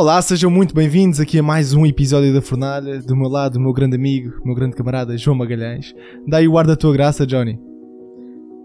Olá, sejam muito bem-vindos aqui a mais um episódio da Fornalha. Do meu lado, o meu grande amigo, o meu grande camarada João Magalhães. Daí o ar da tua graça, Johnny.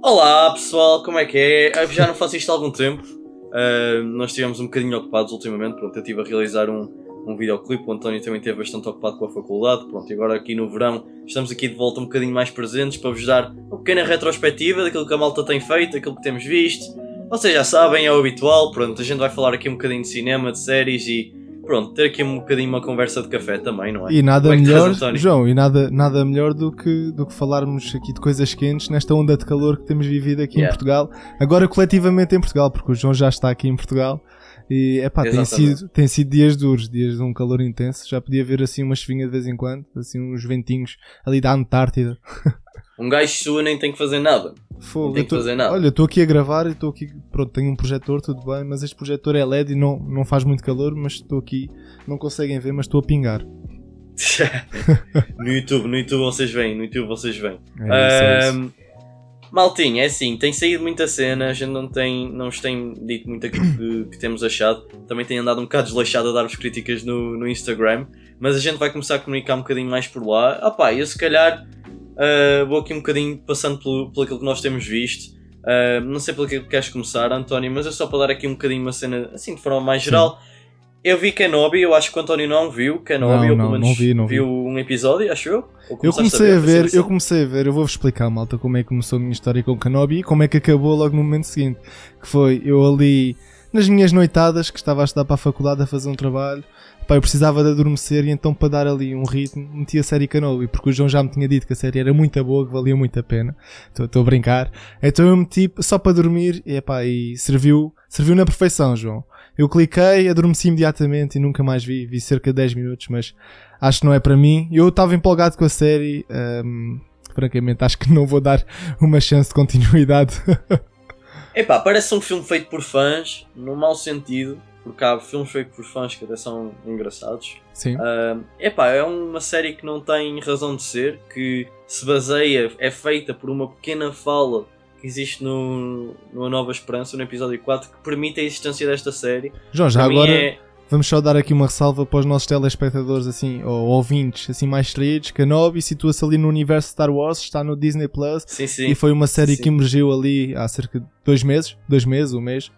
Olá pessoal, como é que é? Eu já não faço isto há algum tempo. Uh, nós estivemos um bocadinho ocupados ultimamente. Pronto, eu estive a realizar um, um videoclipe. O António também esteve bastante ocupado com a faculdade. Pronto, e agora aqui no verão estamos aqui de volta um bocadinho mais presentes para vos dar uma pequena retrospectiva daquilo que a malta tem feito, daquilo que temos visto. Vocês já sabem, é o habitual. Pronto, a gente vai falar aqui um bocadinho de cinema, de séries e pronto, ter aqui um bocadinho uma conversa de café também, não é? E nada é melhor, estás, João, e nada, nada melhor do que, do que falarmos aqui de coisas quentes nesta onda de calor que temos vivido aqui yeah. em Portugal. Agora coletivamente em Portugal, porque o João já está aqui em Portugal. E é pá, tem sido, tem sido dias duros, dias de um calor intenso. Já podia ver assim uma chuvinha de vez em quando, assim uns ventinhos ali da Antártida. Um gajo sua nem tem que fazer nada. Fogo, tem que tô, fazer nada. Olha, estou aqui a gravar e estou aqui. Pronto, tenho um projetor, tudo bem, mas este projetor é LED e não, não faz muito calor, mas estou aqui. Não conseguem ver, mas estou a pingar. no YouTube, no YouTube vocês veem, no YouTube vocês veem. É, um, Maltinho, é assim, tem saído muita cena, a gente não tem, não nos tem dito muito aquilo que, que temos achado. Também tem andado um bocado desleixado a dar-vos críticas no, no Instagram, mas a gente vai começar a comunicar um bocadinho mais por lá. Ah pá, eu se calhar Uh, vou aqui um bocadinho passando pelo, pelo aquilo que nós temos visto. Uh, não sei pelo que queres começar, António, mas é só para dar aqui um bocadinho uma cena assim de forma mais geral. Sim. Eu vi Kenobi, eu acho que o António não viu Kenobi, não, ou não vi, não viu um episódio, acho eu. Eu comecei a ver, a ver eu comecei a ver, eu vou-vos explicar, malta, como é que começou a minha história com Kenobi e como é que acabou logo no momento seguinte. Que foi eu ali nas minhas noitadas, que estava a estudar para a faculdade a fazer um trabalho, Pá, eu precisava de adormecer e então para dar ali um ritmo meti a série Kenobi, porque o João já me tinha dito que a série era muito boa, que valia muito a pena. Estou a brincar. Então eu meti só para dormir e, epá, e serviu, serviu na perfeição, João. Eu cliquei, adormeci imediatamente e nunca mais vi. Vi cerca de 10 minutos, mas acho que não é para mim. Eu estava empolgado com a série. Um, francamente, acho que não vou dar uma chance de continuidade. Epá, parece um filme feito por fãs, no mau sentido porque há filmes feitos por fãs que até são engraçados. Sim. Uh, epá, é uma série que não tem razão de ser, que se baseia, é feita por uma pequena fala que existe no, no A Nova Esperança, no episódio 4, que permite a existência desta série. João, já agora é... vamos só dar aqui uma ressalva para os nossos telespectadores assim, ou ouvintes assim mais distraídos. Kenobi situa-se ali no universo Star Wars, está no Disney Plus sim, sim. e foi uma série sim. que emergiu ali há cerca de dois meses, dois meses, um mês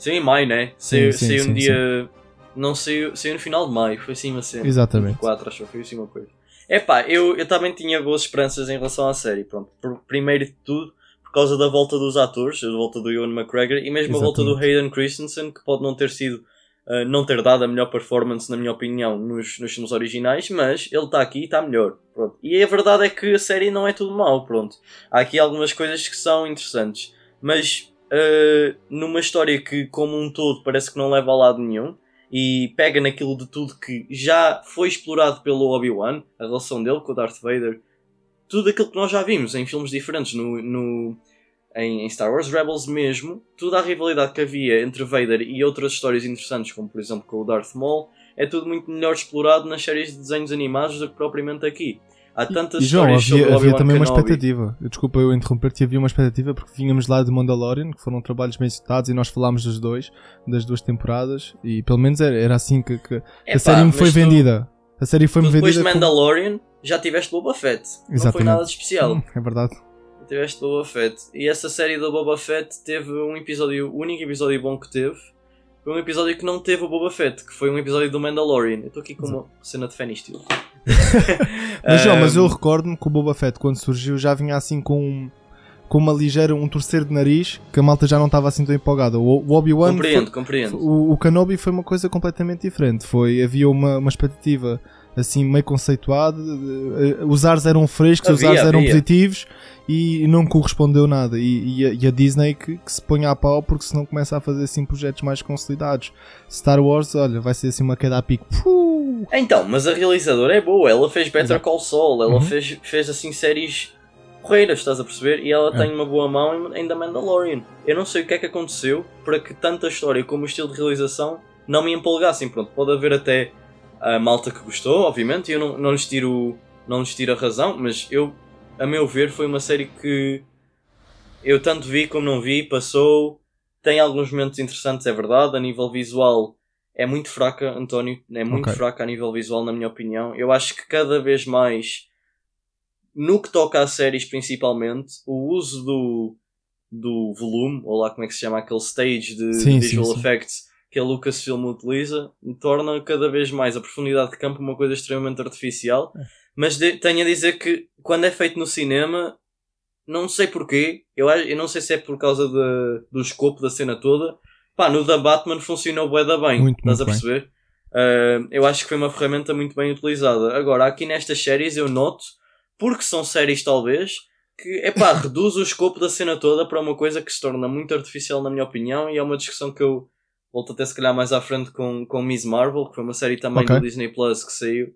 Saiu em maio, né? Saiu, sim, sim, saiu sim, um dia. Não saiu, saiu no final de maio, foi assim uma cena. Exatamente. 4, acho que foi assim uma coisa. É pá, eu, eu também tinha boas esperanças em relação à série. Pronto, por, primeiro de tudo, por causa da volta dos atores, a volta do Ewan McGregor e mesmo Exatamente. a volta do Hayden Christensen, que pode não ter sido. Uh, não ter dado a melhor performance, na minha opinião, nos, nos filmes originais, mas ele está aqui e está melhor. Pronto. E a verdade é que a série não é tudo mau. Pronto. Há aqui algumas coisas que são interessantes, mas uh, numa história que, como um todo, parece que não leva a lado nenhum e pega naquilo de tudo que já foi explorado pelo Obi-Wan, a relação dele com o Darth Vader, tudo aquilo que nós já vimos em filmes diferentes, no, no em, em, Star Wars Rebels mesmo, toda a rivalidade que havia entre Vader e outras histórias interessantes, como por exemplo com o Darth Maul, é tudo muito melhor explorado nas séries de desenhos animados do que propriamente aqui. Há tantas e, João, havia, havia também uma expectativa. Desculpa eu interromper-te, havia uma expectativa porque vínhamos lá de Mandalorian, que foram trabalhos bem citados e nós falámos dos dois, das duas temporadas, e pelo menos era, era assim que, que a série me foi vendida. A série foi-me vendida. Depois de Mandalorian, já tiveste Boba Fett. Exatamente. Não foi nada de especial. Hum, é verdade. Tiveste Boba Fett. E essa série do Boba Fett teve um episódio, o único episódio bom que teve, foi um episódio que não teve o Boba Fett, que foi um episódio do Mandalorian. Eu estou aqui com uma cena de fan estilo. mas, João, mas eu recordo-me que o Boba Fett, quando surgiu, já vinha assim com, com uma ligeira, um torcer de nariz, que a malta já não estava assim tão empolgada. O, o Obi-Wan. Compreendo, foi, compreendo. O, o Kenobi foi uma coisa completamente diferente. Foi, havia uma, uma expectativa assim meio conceituada. Os ares eram frescos, havia, os ares eram havia. positivos e não correspondeu nada. E, e, a, e a, Disney que, que, se põe a pau porque senão começa a fazer assim projetos mais consolidados. Star Wars, olha, vai ser assim uma queda a pico. Puh. Então, mas a realizadora é boa, ela fez Better Exato. Call Saul, ela uhum. fez, fez assim séries correiras, estás a perceber? E ela é. tem uma boa mão em The Mandalorian. Eu não sei o que é que aconteceu para que tanta história como o estilo de realização não me empolgassem. Pronto, pode haver até a malta que gostou, obviamente, e eu não, não, lhes tiro, não lhes tiro a razão, mas eu a meu ver, foi uma série que eu tanto vi como não vi, passou. Tem alguns momentos interessantes, é verdade. A nível visual é muito fraca, António. É muito okay. fraca a nível visual, na minha opinião. Eu acho que cada vez mais, no que toca a séries principalmente, o uso do, do volume, ou lá como é que se chama, aquele stage de sim, visual sim, sim. effects que a Lucasfilm utiliza, torna cada vez mais a profundidade de campo uma coisa extremamente artificial. É. Mas de, tenho a dizer que quando é feito no cinema, não sei porquê, eu, eu não sei se é por causa de, do escopo da cena toda. Pá, no da Batman funcionou bué da bem, muito, estás muito a perceber? Uh, eu acho que foi uma ferramenta muito bem utilizada. Agora, aqui nestas séries eu noto, porque são séries talvez, que é pá, reduz o escopo da cena toda para uma coisa que se torna muito artificial, na minha opinião, e é uma discussão que eu volto até se calhar mais à frente com, com Miss Marvel, que foi uma série também okay. do Disney Plus que saiu.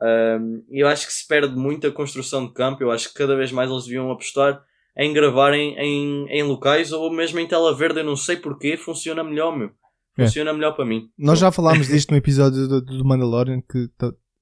Um, e eu acho que se perde muito a construção de campo. Eu acho que cada vez mais eles deviam apostar em gravarem em, em locais ou mesmo em tela verde. Eu não sei porquê, funciona melhor, meu. É. Funciona é. melhor para mim. Nós já falámos disto no episódio do, do Mandalorian, que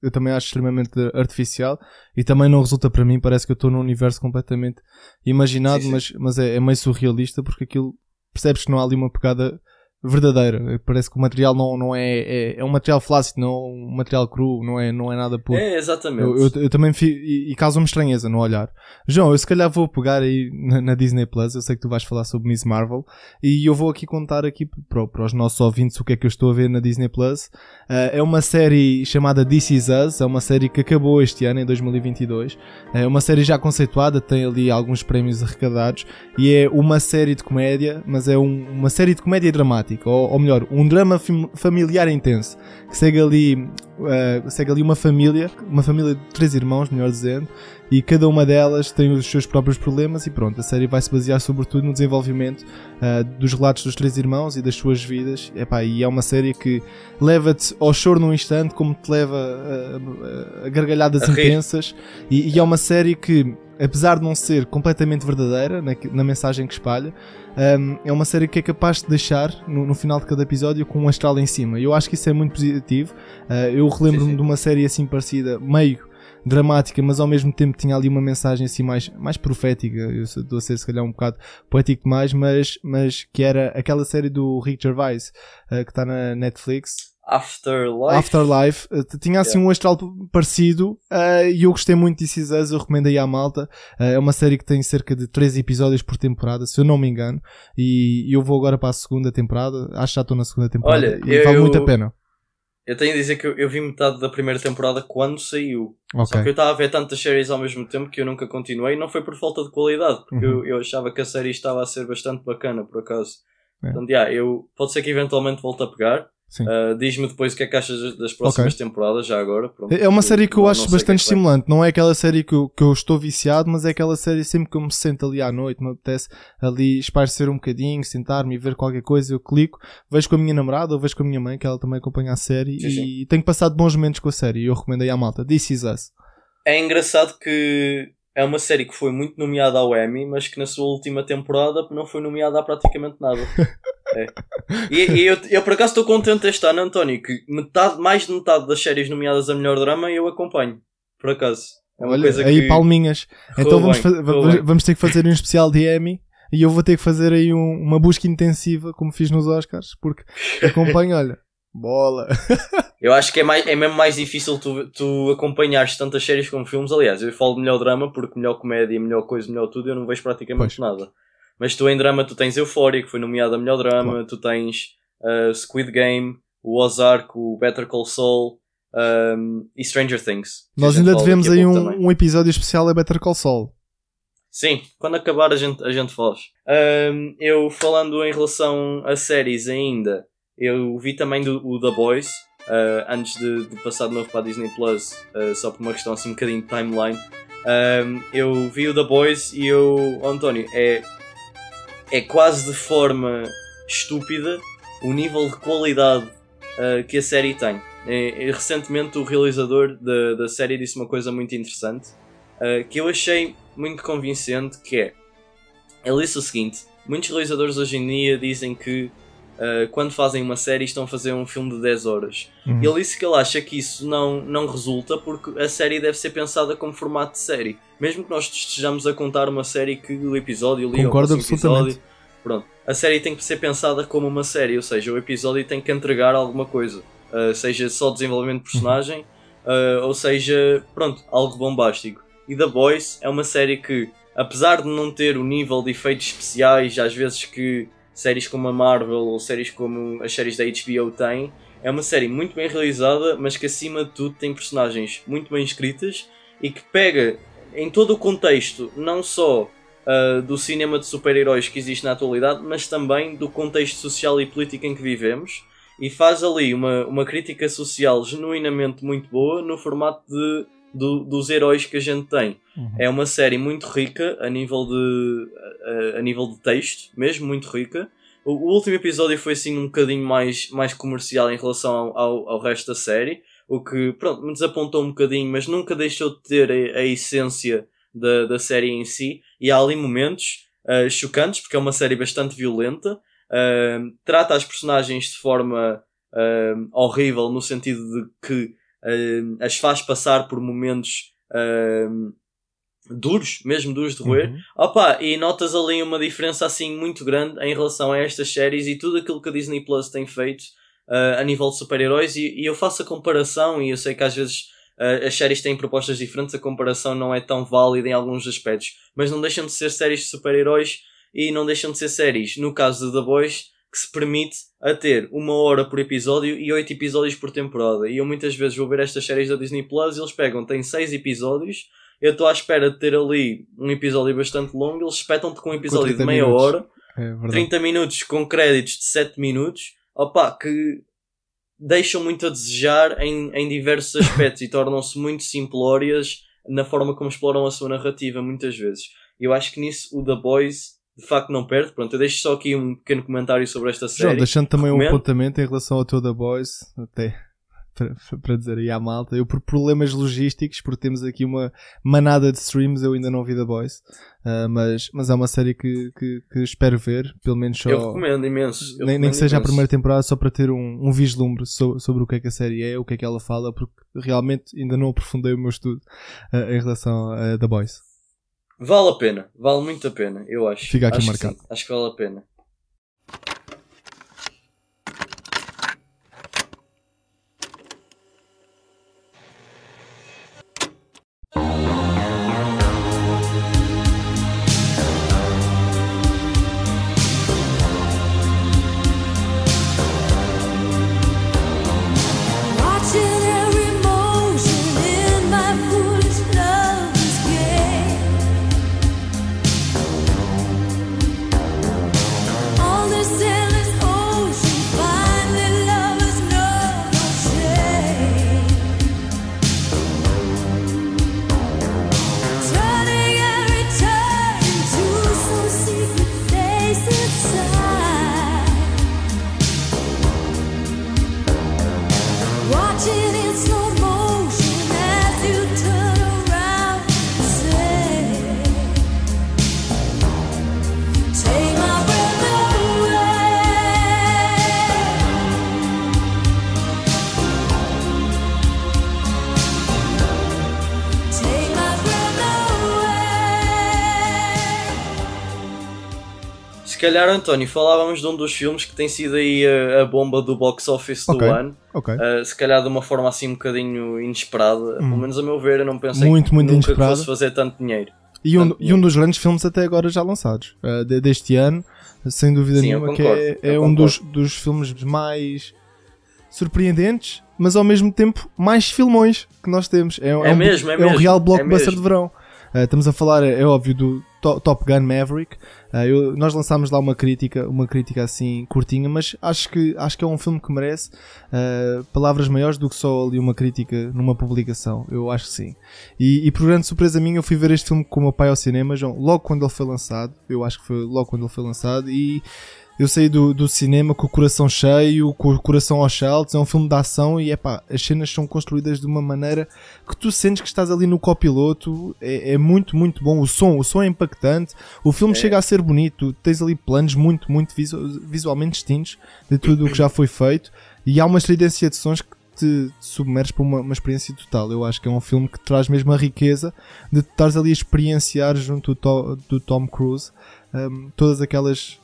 eu também acho extremamente artificial e também não resulta para mim. Parece que eu estou num universo completamente imaginado, sim, sim. mas, mas é, é meio surrealista porque aquilo percebes que não há ali uma pegada verdadeira. Parece que o material não, não é, é, é um material flácido, não um material cru, não é, não é nada puro. É, exatamente. Eu, eu, eu também fico, e, e causa-me estranheza no olhar. João, eu se calhar vou pegar aí na, na, Disney Plus, eu sei que tu vais falar sobre Miss Marvel, e eu vou aqui contar aqui para, para os nossos ouvintes o que é que eu estou a ver na Disney Plus. Uh, é uma série chamada This Is Us, é uma série que acabou este ano, em 2022. É uma série já conceituada, tem ali alguns prémios arrecadados, e é uma série de comédia, mas é um, uma série de comédia dramática dramático, ou, ou melhor, um drama familiar intenso, que segue ali, uh, segue ali uma família, uma família de três irmãos, melhor dizendo, e cada uma delas tem os seus próprios problemas e pronto, a série vai se basear sobretudo no desenvolvimento uh, dos relatos dos três irmãos e das suas vidas, Epá, e é uma série que leva-te ao choro num instante, como te leva a, a, a gargalhadas a intensas, e, e é uma série que apesar de não ser completamente verdadeira na, na mensagem que espalha, um, é uma série que é capaz de deixar no, no, final de cada episódio com um astral em cima. Eu acho que isso é muito positivo. Uh, eu relembro-me de uma série assim parecida, meio dramática, mas ao mesmo tempo tinha ali uma mensagem assim mais, mais profética. Eu estou a ser se calhar um bocado poético demais, mas, mas que era aquela série do Rick Gervais uh, que está na Netflix. Afterlife. Afterlife. Uh, tinha assim yeah. um astral parecido uh, e eu gostei muito de This Is eu recomendo aí à malta. Uh, é uma série que tem cerca de 3 episódios por temporada, se eu não me engano. E, e eu vou agora para a segunda temporada. Acho que já estou na segunda temporada. Olha, e eu, vale muito a pena. Eu tenho a dizer que eu, eu vi metade da primeira temporada quando saiu. Okay. Só que eu estava a ver tantas séries ao mesmo tempo que eu nunca continuei. Não foi por falta de qualidade, porque uhum. eu, eu achava que a série estava a ser bastante bacana, por acaso. É. Portanto, yeah, eu, pode ser que eventualmente volte a pegar. Uh, Diz-me depois o que é que achas das próximas okay. temporadas, já agora. Pronto, é uma série que eu acho bastante é estimulante. Não é aquela série que eu, que eu estou viciado, mas é aquela série sempre que eu me sento ali à noite, me apetece ali esparecer um bocadinho, sentar-me e ver qualquer coisa, eu clico, vejo com a minha namorada ou vejo com a minha mãe, que ela também acompanha a série, sim, sim. e tenho passado bons momentos com a série. E eu recomendo aí à malta. This is Us. É engraçado que é uma série que foi muito nomeada ao Emmy, mas que na sua última temporada não foi nomeada a praticamente nada. É. E, e eu, eu, por acaso estou contente este ano, António, que metade, mais de metade das séries nomeadas a melhor drama eu acompanho. Por acaso. É uma Olha, coisa aí que... palminhas. Então vamos, bem, vamos ter que fazer um especial de Emmy e eu vou ter que fazer aí um, uma busca intensiva, como fiz nos Oscars, porque acompanho, olha, bola. eu acho que é, mais, é mesmo mais difícil tu, tu acompanhares tantas séries como filmes. Aliás, eu falo de melhor drama porque melhor comédia, melhor coisa, melhor tudo, eu não vejo praticamente pois. nada. Mas tu em drama tu tens Euphoria, que foi nomeada a melhor drama, claro. tu tens uh, Squid Game, o Ozark, o Better Call Saul um, e Stranger Things. Nós ainda devemos aí um, um, episódio especial a Better Call Saul. Sim, quando acabar a gente, a gente faz. Um, eu falando em relação a séries ainda, eu vi também do, o The Boys, uh, antes de, de, passar de novo para a Disney Plus, uh, só por uma questão assim um bocadinho de timeline. Um, eu vi o The Boys e eu, oh, António, é é quase de forma estúpida o nível de qualidade uh, que a série tem. E, e, recentemente o realizador da, da série disse uma coisa muito interessante uh, que eu achei muito convincente que é ele disse o seguinte muitos realizadores hoje em dia dizem que uh, quando fazem uma série estão a fazer um filme de 10 horas uhum. ele disse que ele acha que isso não, não resulta porque a série deve ser pensada como formato de série mesmo que nós estejamos a contar uma série que o episódio ali Concordo absolutamente. Episódio, pronto. a série tem que ser pensada como uma série, ou seja, o episódio tem que entregar alguma coisa, uh, seja só desenvolvimento de personagem, uh, ou seja, pronto, algo bombástico. E The Boys é uma série que, apesar de não ter o nível de efeitos especiais, às vezes que séries como a Marvel ou séries como as séries da HBO têm, é uma série muito bem realizada, mas que acima de tudo tem personagens muito bem escritas e que pega em todo o contexto, não só uh, do cinema de super-heróis que existe na atualidade, mas também do contexto social e político em que vivemos e faz ali uma, uma crítica social genuinamente muito boa no formato de, do, dos heróis que a gente tem. Uhum. É uma série muito rica a nível de, a, a nível de texto, mesmo muito rica o, o, último episódio foi assim um bocadinho mais, mais comercial em relação ao, ao, ao, resto da série, o que pronto, me desapontou um bocadinho, mas nunca deixou de ter a, a essência da, da série em si. E há ali momentos uh, chocantes, porque é uma série bastante violenta, uh, trata as personagens de forma uh, horrível, no sentido de que as faz passar por momentos duros, mesmo duros de roer. Uhum. Opa, e notas ali uma diferença assim muito grande em relação a estas séries e tudo aquilo que a Disney Plus tem feito uh, a nível de super-heróis. E, e, eu faço a comparação, e eu sei que às vezes uh, as séries têm propostas diferentes, a comparação não é tão válida em alguns aspectos, mas não deixam de ser séries de super-heróis e não deixam de ser séries, no caso de The Boys, que se permite a ter uma hora por episódio e oito episódios por temporada. E eu muitas vezes vou ver estas séries da Disney Plus, eles pegam, têm seis episódios eu estou à espera de ter ali um episódio bastante longo, eles espetam-te com um episódio de meia minutos. hora, é 30 minutos com créditos de 7 minutos, opa, que deixam muito a desejar em, em diversos aspectos e tornam-se muito simplórias na forma como exploram a sua narrativa muitas vezes. Eu acho que nisso o The Boys de facto não perde. Pronto, eu deixo só aqui um pequeno comentário sobre esta série. João, deixando também Recomendo. um apontamento em relação ao teu The Boys, até para, para dizer aí à malta. Eu, por problemas logísticos, porque temos aqui uma manada de streams, eu ainda não vi The Boys, uh, mas, mas é uma série que, que, que, espero ver, pelo menos só. Eu recomendo imenso. Eu nem, recomendo nem que seja imenso. a primeira temporada, só para ter um, um vislumbre sobre, sobre o que é que a série é, o que é que ela fala, porque realmente ainda não aprofundei o meu estudo uh, em relação a The Boys. Vale a pena, vale muito a pena, eu acho. Fica aqui acho marcado. Que acho que vale a pena. Calhar, António, falávamos de um dos filmes que tem sido aí a, a bomba do box office do ano. Okay. Uh, se calhar de uma forma assim um bocadinho inesperada. Hum. Pelo menos a meu ver, eu não pensei muito, muito nunca que fosse fazer tanto dinheiro. E um, e um dos grandes filmes até agora já lançados uh, deste ano, sem dúvida Sim, nenhuma, concordo, que é, é um dos, dos filmes mais surpreendentes, mas ao mesmo tempo mais filmões que nós temos. É, é, é um, mesmo, é, é mesmo, um real blockbuster de verão. Uh, estamos a falar, é óbvio, do Top Gun Maverick. Uh, eu, nós lançámos lá uma crítica, uma crítica assim curtinha, mas acho que, acho que é um filme que merece uh, palavras maiores do que só ali uma crítica numa publicação. Eu acho que sim. E, e por grande surpresa minha, eu fui ver este filme com o meu pai ao cinema, João, logo quando ele foi lançado. Eu acho que foi logo quando ele foi lançado. E eu saí do, do cinema com o coração cheio, com o coração aos saltos. É um filme de ação e é pá, as cenas são construídas de uma maneira que tu sentes que estás ali no copiloto. É, é muito, muito bom. O som, o som é impactante. O filme é. chega a ser bonito. Tens ali planos muito, muito visualmente distintos de tudo o que já foi feito. E há uma estridência de sons que te submerges para uma, uma, experiência total. Eu acho que é um filme que traz mesmo a riqueza de estares ali a experienciar junto do, do Tom Cruise um, todas aquelas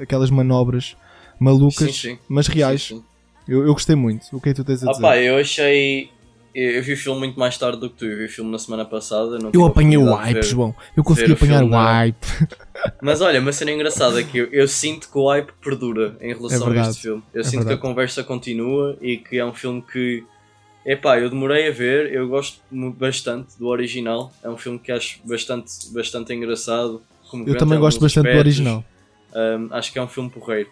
aquelas manobras malucas, sim, sim. mas reais. Sim, eu, eu gostei muito. O que é que tu tens a dizer? Opa, eu achei. Eu vi o filme muito mais tarde do que tu. Eu vi o filme na semana passada. eu apanhei o hype, João. Eu consegui apanhar o, hype. Mas olha, uma cena engraçada é que eu, eu, sinto que o hype perdura em relação é a este filme. Eu é sinto verdade. que a conversa continua e que é um filme que. Epá, eu demorei a ver, eu gosto bastante do original. É um filme que acho bastante, bastante engraçado. eu também gosto bastante aspectos. do original. Um, acho que é um filme porreiro.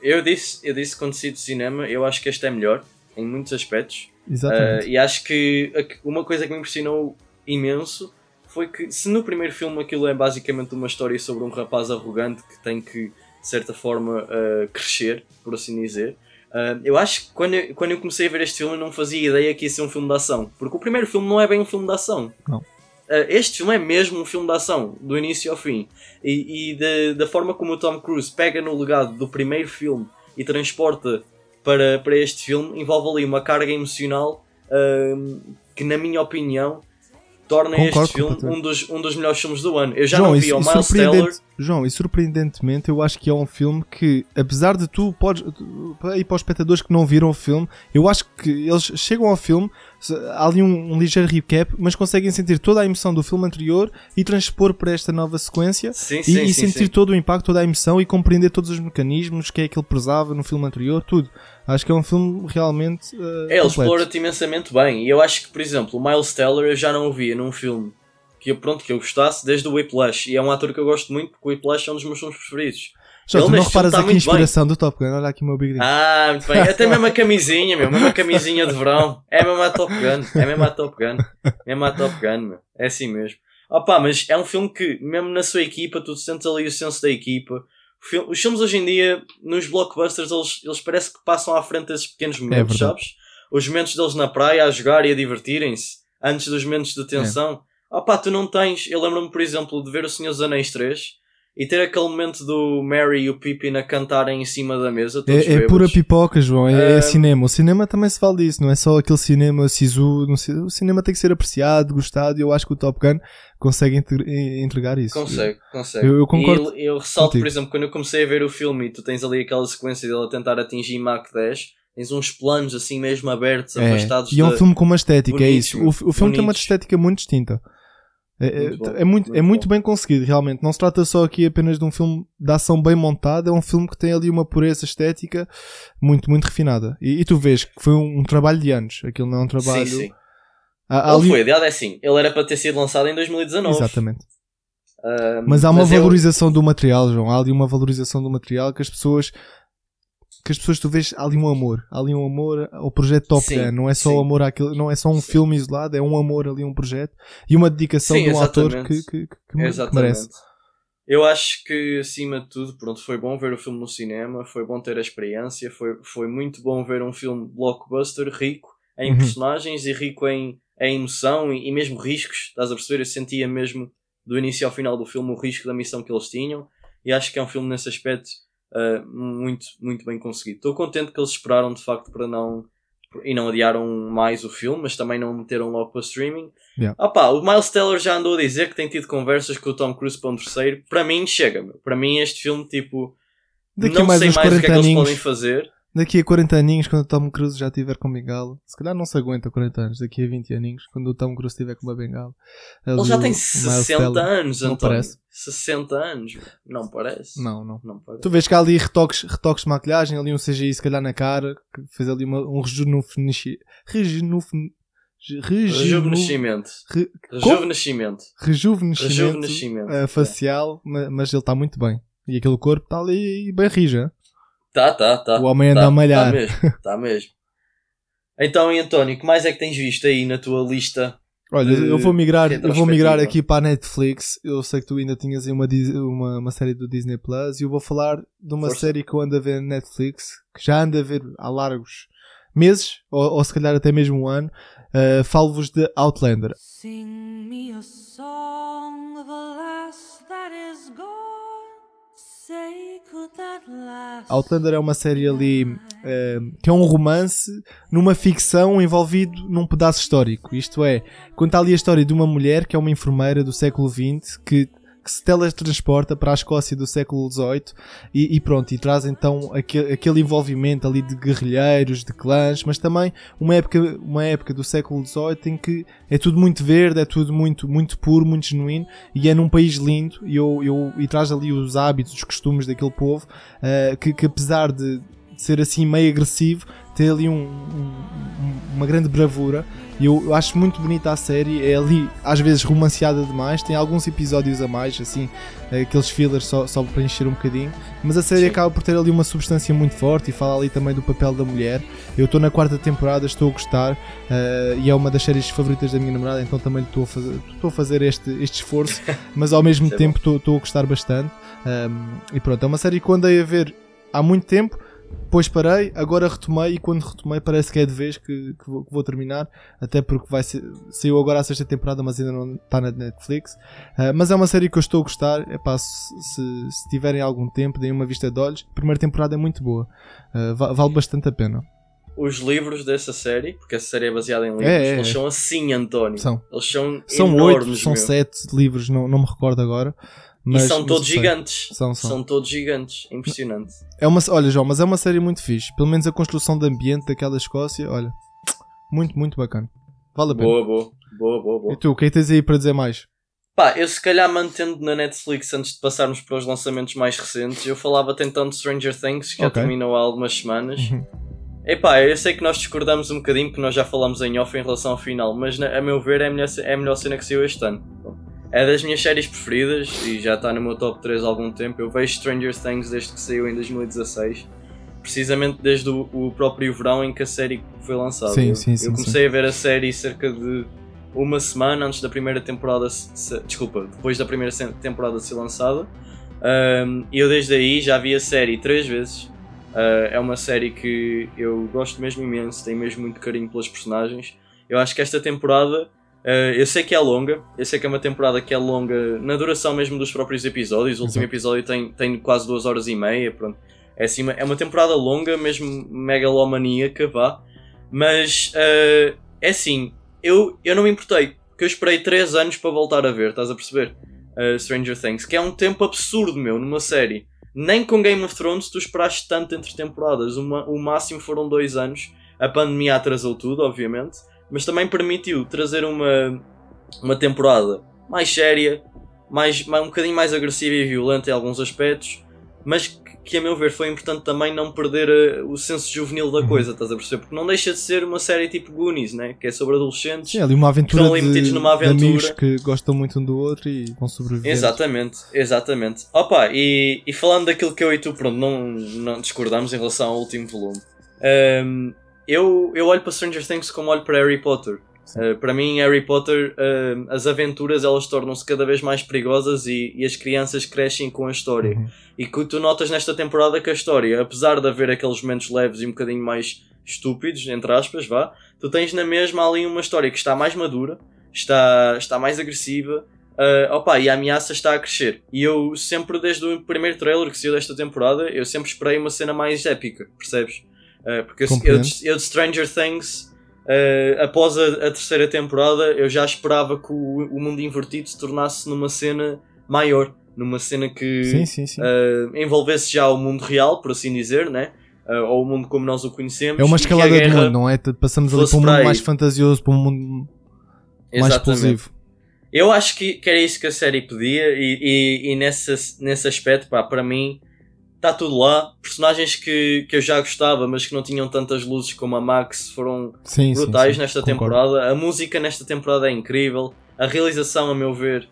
Eu disse, eu disse quando saí do cinema, eu acho que este é melhor, em muitos aspectos. Exatamente. Uh, e acho que uma coisa que me impressionou imenso foi que, se no primeiro filme aquilo é basicamente uma história sobre um rapaz arrogante que tem que, de certa forma, uh, crescer, por assim dizer. Uh, eu acho que quando eu, quando eu comecei a ver este filme eu não fazia ideia que ia ser um filme de ação. Porque o primeiro filme não é bem um filme de ação. Não. Uh, este filme é mesmo um filme de ação, do início ao fim. E, e de, da forma como o Tom Cruise pega no legado do primeiro filme e transporta para, para este filme, envolve ali uma carga emocional uh, que, na minha opinião, torna Concordo este filme um dos, um dos melhores filmes do ano. Eu já João, não vi o Miles Teller. João, e surpreendentemente, eu acho que é um filme que, apesar de tu, podes, e para os espectadores que não viram o filme, eu acho que eles chegam ao filme há ali um, um, ligeiro recap, mas conseguem sentir toda a emoção do filme anterior e transpor para esta nova sequência sim, e, sim, e sim, sentir todo o impacto, toda a emoção e compreender todos os mecanismos que é que ele prezava no filme anterior, tudo. Acho que é um filme realmente. Uh, é, ele explora-te imensamente bem. E eu acho que, por exemplo, o Miles Teller eu já não o via num filme que, pronto, que eu gostasse desde o Whiplash. E é um ator que eu gosto muito porque o Whiplash é um dos meus filmes preferidos. Já, tu não reparas tá aqui a inspiração bem. do Top Gun, olha aqui o meu Big Ah, muito bem. Até mesmo a camisinha, meu. Mesmo a camisinha de verão. É mesmo a Top Gun. É mesmo a Top Gun. É mesmo a Top Gun, meu. É assim mesmo. Opa, mas é um filme que, mesmo na sua equipa, tu sentes ali o senso da equipa. Os filmes hoje em dia, nos blockbusters, eles, eles parece que passam à frente desses pequenos é momentos, é sabes? Os momentos deles na praia a jogar e a divertirem-se, antes dos momentos de tensão. É. Opa, tu não tens. Eu lembro-me, por exemplo, de ver O Senhor dos Anéis 3 e ter aquele momento do Mary e o Pippin a cantarem em cima da mesa. É, é pura pipoca, João. É, é, cinema. O cinema também se fala disso. Não é só aquele cinema sisu. O cinema tem que ser apreciado, gostado. E eu acho que o Top Gun consegue entregar isso. Consegue, consegue. Eu, eu concordo. E eu, eu ressalto, contigo. por exemplo, quando eu comecei a ver o filme e tu tens ali aquela sequência dele a tentar atingir Mach 10. Tens uns planos assim mesmo abertos, é. afastados E é um filme com uma estética, bonitos, é isso. O, o filme bonitos. tem uma estética muito distinta. É, é, muito é, muito, muito, é muito bem conseguido, realmente. Não se trata só aqui apenas de um filme de ação bem montado, é um filme que tem ali uma pureza estética muito, muito refinada. E, e tu vês que foi um, um, trabalho de anos. Aquilo não é um trabalho. Sim, sim. Ele ali... foi, aliás, é assim. Ele era para ter sido lançado em 2019. Exatamente. Uh, mas há uma mas valorização eu... do material, João. Há ali uma valorização do material que as pessoas que as pessoas tu vês há ali um amor, há ali um amor ao projeto Top sim, Gun, não é só sim. amor àquilo, não é só um sim. filme isolado, é um amor ali um projeto e uma dedicação de um ator que, que, que, que merece. Eu acho que acima de tudo, pronto, foi bom ver o filme no cinema, foi bom ter a experiência, foi, foi muito bom ver um filme blockbuster rico em uhum. personagens e rico em, em emoção e, e mesmo riscos, estás a perceber? Eu sentia mesmo do início ao final do filme o risco da missão que eles tinham e acho que é um filme nesse aspecto uh, muito, muito bem conseguido. Estou contente que eles esperaram de facto para não. E não adiaram mais o filme, mas também não meteram logo para streaming. Yeah. Opa, o Miles Teller já andou a dizer que tem tido conversas com o Tom Cruise para um terceiro. Para mim, chega, meu. Para mim, este filme, tipo. Daqui não sei mais o que é que eles podem fazer daqui a 40 aninhos, quando o Tom Cruise já estiver com bengala, se calhar não se aguenta 40 anos, daqui a 20 aninhos, quando o Tom Cruise estiver com uma bengala. Ele já tem 60 anos, não António. parece? 60 anos, não parece. Não, não. não parece. Tu vês que há ali retoques, retoques de maquilhagem, ali um CGI se calhar na cara, que fez ali uma, um rejuvenescimento. Rejuvenescimento. Re... Rejuvenescimento. Rejuvenescimento, Rejuvenescimento. Uh, facial, é. mas ele está muito bem. E aquele corpo está ali bem rija. Tá, tá, tá. O homem anda tá, a malhar. Tá mesmo, tá mesmo. Então, e António, que mais é que tens visto aí na tua lista? Olha, eu vou migrar, eu vou migrar aqui para a Netflix. Eu sei que tu ainda tinhas uma, uma, uma série do Disney Plus e eu vou falar de uma Força. série que eu ando a ver na Netflix, que já ando a ver há largos meses, ou, ou se calhar até mesmo um ano. Uh, Falo-vos de Outlander. Sing me a song of a lass that is gone. Outlander é uma série ali uh, que é um romance numa ficção envolvido num pedaço histórico. Isto é, conta ali a história de uma mulher que é uma enfermeira do século XX que que se teletransporta para a Escócia do século XVIII e, e pronto, e traz então aquele, aquele envolvimento ali de guerrilheiros, de clãs, mas também uma época, uma época do século XVIII em que é tudo muito verde, é tudo muito, muito puro, muito genuíno e é num país lindo e, eu, eu, e traz ali os hábitos, os costumes daquele povo uh, que, que apesar de ser assim meio agressivo, tem ali um, um, uma grande bravura e eu, eu, acho muito bonita a série. É ali, às vezes, romanceada demais. Tem alguns episódios a mais, assim, aqueles fillers só, só para encher um bocadinho. Mas a série Sim. acaba por ter ali uma substância muito forte e fala ali também do papel da mulher. Eu estou na quarta temporada, estou a gostar uh, e é uma das séries favoritas da minha namorada, então também estou a fazer, estou a fazer este, este esforço, mas ao mesmo é tempo estou, estou a gostar bastante. Um, e pronto, é uma série que eu andei a ver há muito tempo depois parei, agora retomei e quando retomei parece que é de vez que, que, vou, que vou, terminar, até porque vai ser, saiu agora a sexta temporada, mas ainda não está na Netflix. Uh, mas é uma série que eu estou a gostar. Epá, se, se, se tiverem algum tempo, deem uma vista de olhos. A primeira temporada é muito boa, uh, vale bastante a pena. Os livros dessa série, porque essa série é baseada em livros, é, é, eles é. são assim, António. São. Eles são, são enormes. Oito, são meu. sete livros, não, não me recordo agora. Mas, e são todos gigantes. São, são. são todos gigantes. Impressionante. É uma, olha, João, mas é uma série muito fixe. Pelo menos a construção de ambiente daquela Escócia, olha. Muito, muito bacana. Vale a pena. Boa, boa. Boa, boa, boa. E tu, o que é que tens aí para dizer mais? Pá, eu se calhar mantendo na Netflix antes de passarmos para os lançamentos mais recentes, eu falava tentando Stranger Things, que okay. já terminou há algumas semanas. Uhum. Epá, eu sei que nós discordamos um bocadinho, porque nós já falamos em off em relação ao final, mas a meu ver é a melhor, é a melhor cena que saiu este ano. É das minhas séries preferidas e já está no meu top 3 há algum tempo. Eu vejo Stranger Things desde que saiu em 2016, precisamente desde o, o próprio verão em que a série foi lançada. Sim, sim, sim, eu comecei sim. a ver a série cerca de uma semana antes da primeira temporada. Se, desculpa, depois da primeira temporada ser lançada. Um, eu desde aí já vi a série três vezes. Uh, é uma série que eu gosto mesmo imenso, tenho mesmo muito carinho pelas personagens. Eu acho que esta temporada Uh, eu sei que é longa, eu sei que é uma temporada que é longa na duração mesmo dos próprios episódios. O último episódio tem, tem quase duas horas e meia. Pronto. É, assim, é uma temporada longa, mesmo megalomaníaca, vá. Mas uh, é assim, eu, eu não me importei, porque eu esperei 3 anos para voltar a ver, estás a perceber? Uh, Stranger Things, que é um tempo absurdo, meu, numa série. Nem com Game of Thrones tu esperaste tanto entre temporadas. Uma, o máximo foram 2 anos. A pandemia atrasou tudo, obviamente mas também permitiu trazer uma, uma temporada mais séria, mais, um bocadinho mais agressiva e violenta em alguns aspectos, mas que a meu ver foi importante também não perder uh, o senso juvenil da uhum. coisa, estás a perceber? Porque não deixa de ser uma série tipo Goonies, né? que é sobre adolescentes Sim, ali uma aventura que estão ali metidos numa aventura. De amigos que gostam muito um do outro e vão sobreviver. Exatamente, exatamente. Opa, e, e falando daquilo que eu e tu pronto, não, não discordamos em relação ao último volume. Um, eu, eu olho para Stranger Things como olho para Harry Potter. Uh, para mim, Harry Potter, uh, as aventuras elas tornam-se cada vez mais perigosas e, e, as crianças crescem com a história. Uhum. E que tu notas nesta temporada que a história, apesar de haver aqueles momentos leves e um bocadinho mais estúpidos, entre aspas, vá, tu tens na mesma ali uma história que está mais madura, está, está mais agressiva, uh, opa, e a ameaça está a crescer. E eu sempre, desde o primeiro trailer que saiu desta temporada, eu sempre esperei uma cena mais épica, percebes? Uh, porque eu, eu, de Stranger Things, uh, após a, a, terceira temporada, eu já esperava que o, o, mundo invertido se tornasse numa cena maior, numa cena que sim, sim, sim. Uh, envolvesse já o mundo real, por assim dizer, né? ou o mundo como nós o conhecemos. É uma escalada de mundo, não é? Passamos ali para um mundo mais fantasioso, para um mundo mais explosivo. Eu acho que, que era isso que a série pedia e, e, e nesse, nesse aspecto, pá, para mim, está tudo lá. Personagens que, que eu já gostava, mas que não tinham tantas luzes como a Max, foram sim, brutais sim, sim. nesta Concordo. temporada. A música nesta temporada é incrível. A realização, a meu ver,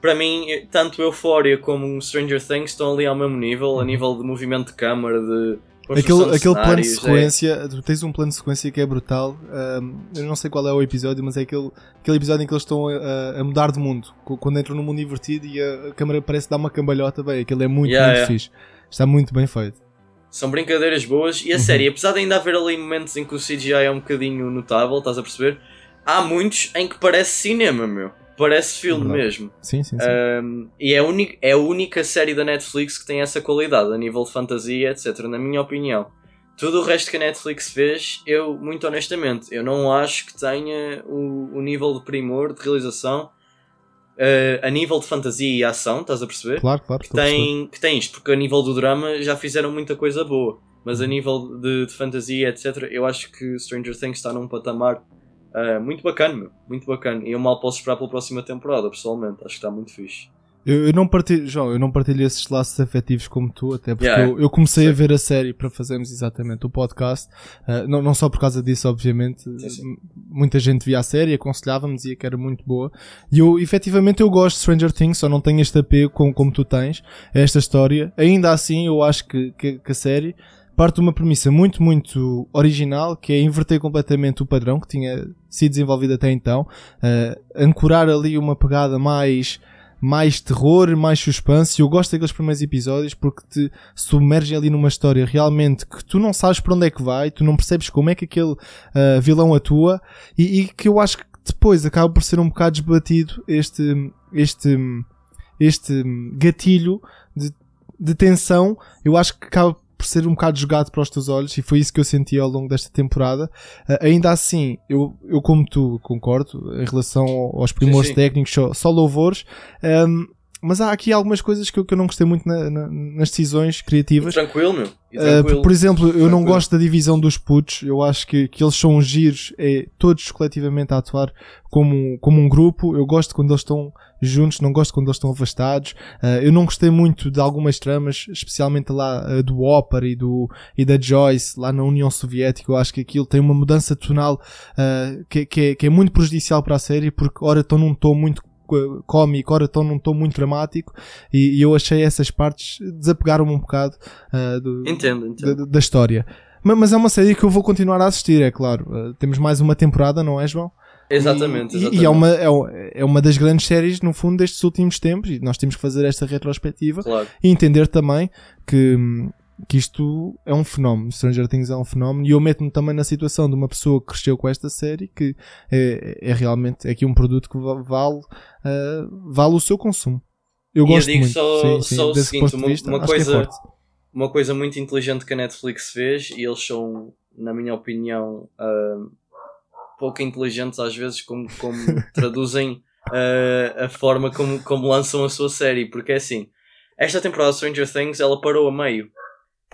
para mim, tanto Euphoria como Stranger Things estão ali ao mesmo nível, a uhum. nível de movimento de câmara, de. Aquele, aquele plano de é. sequência, é... tu tens um plano de sequência que é brutal. Um, eu não sei qual é o episódio, mas é aquele, aquele episódio em que eles estão a, a mudar de mundo. Quando entram no mundo invertido e a, a câmera parece dar uma cambalhota, bem, aquele é muito, yeah, muito yeah. fixe. Está muito bem feito. São brincadeiras boas e a uhum. série, apesar de ainda haver ali momentos em que o CGI é um bocadinho notável, estás a perceber? Há muitos em que parece cinema, meu. Parece filme mesmo. Sim, sim, sim. Um, e é a, única, é a única série da Netflix que tem essa qualidade a nível de fantasia, etc. Na minha opinião. Tudo o resto que a Netflix fez, eu, muito honestamente, eu não acho que tenha o, o nível de primor de realização uh, a nível de fantasia e ação, estás a perceber? Claro, claro. Que tem, que tem isto, porque a nível do drama já fizeram muita coisa boa. Mas a nível de, de fantasia, etc., eu acho que Stranger Things está num patamar uh, muito bacana, meu. Muito bacana. E eu mal posso esperar pela próxima temporada, pessoalmente. Acho que está muito fixe. Eu, eu, não partilho, João, eu não partilho esses laços afetivos como tu, até porque yeah. eu, eu, comecei sim. a ver a série para fazermos exatamente o podcast, uh, não, não só por causa disso, obviamente, sim, sim. muita gente via a série, aconselhava-me, dizia que era muito boa, e eu, efetivamente, eu gosto de Stranger Things, só não tenho este apego como, como tu tens, a esta história, ainda assim, eu acho que, que, que a série parte de uma premissa muito, muito original, que é inverter completamente o padrão que tinha sido desenvolvido até então, uh, ancorar ali uma pegada mais mais terror, mais suspense. Eu gosto daqueles primeiros episódios porque te submergem ali numa história realmente que tu não sabes para onde é que vai, tu não percebes como é que aquele uh, vilão atua e, e, que eu acho que depois acaba por ser um bocado desbatido este, este, este gatilho de, de tensão. Eu acho que acaba por ser um bocado jogado para os teus olhos e foi isso que eu senti ao longo desta temporada. Uh, ainda assim, eu, eu como tu concordo em relação aos primores sim, sim. técnicos, só, só louvores. Um, mas há aqui algumas coisas que eu, que eu não gostei muito na, na, nas decisões criativas. tranquilo, meu. Tranquilo. Uh, por exemplo, eu tranquilo. não gosto da divisão dos putos. Eu acho que, que eles são giros, é, todos coletivamente a atuar como, como um grupo. Eu gosto quando eles estão juntos, não gosto quando eles estão afastados. Uh, eu não gostei muito de algumas tramas, especialmente lá uh, do Opera e, do, e da Joyce, lá na União Soviética. Eu acho que aquilo tem uma mudança tonal que, que, é, que é muito prejudicial para a série, porque ora estão num tom muito cómico, ora estão num tom muito dramático e, e eu achei essas partes desapegaram-me um bocado uh, do, entendo, entendo. Da, da, história. Mas, mas, é uma série que eu vou continuar a assistir, é claro. Uh, temos mais uma temporada, não é, João? Exatamente, exatamente. E, e é, uma, é, é, uma das grandes séries, no fundo, destes últimos tempos, e nós temos que fazer esta retrospectiva claro. e entender também que que isto é um fenómeno. Stranger Things é um fenómeno e eu meto-me também na situação de uma pessoa que cresceu com esta série que é, é realmente é aqui um produto que vale, uh, vale o seu consumo. Eu gosto eu digo muito. Só, sim, sim, só o seguinte, uma, vista, uma é coisa, uma coisa muito inteligente que a Netflix fez e eles são, na minha opinião, uh, pouco inteligentes às vezes como, como traduzem uh, a forma como, como lançam a sua série, porque é assim, esta temporada de Stranger Things ela parou a meio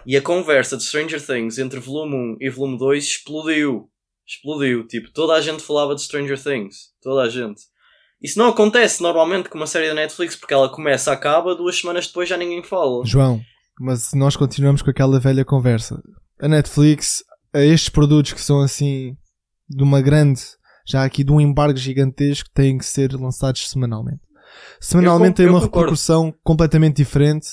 e a conversa de Stranger Things entre volume 1 e volume 2 explodiu. Explodiu. Tipo, toda a gente falava de Stranger Things. Toda a gente. Isso não acontece normalmente com uma série da Netflix porque ela começa, acaba, duas semanas depois já ninguém fala. João, mas nós continuamos com aquela velha conversa. A Netflix, a estes produtos que são assim, de uma grande, já aqui de um embargo gigantesco, têm que ser lançados semanalmente. Semanalmente eu, tem uma repercussão completamente diferente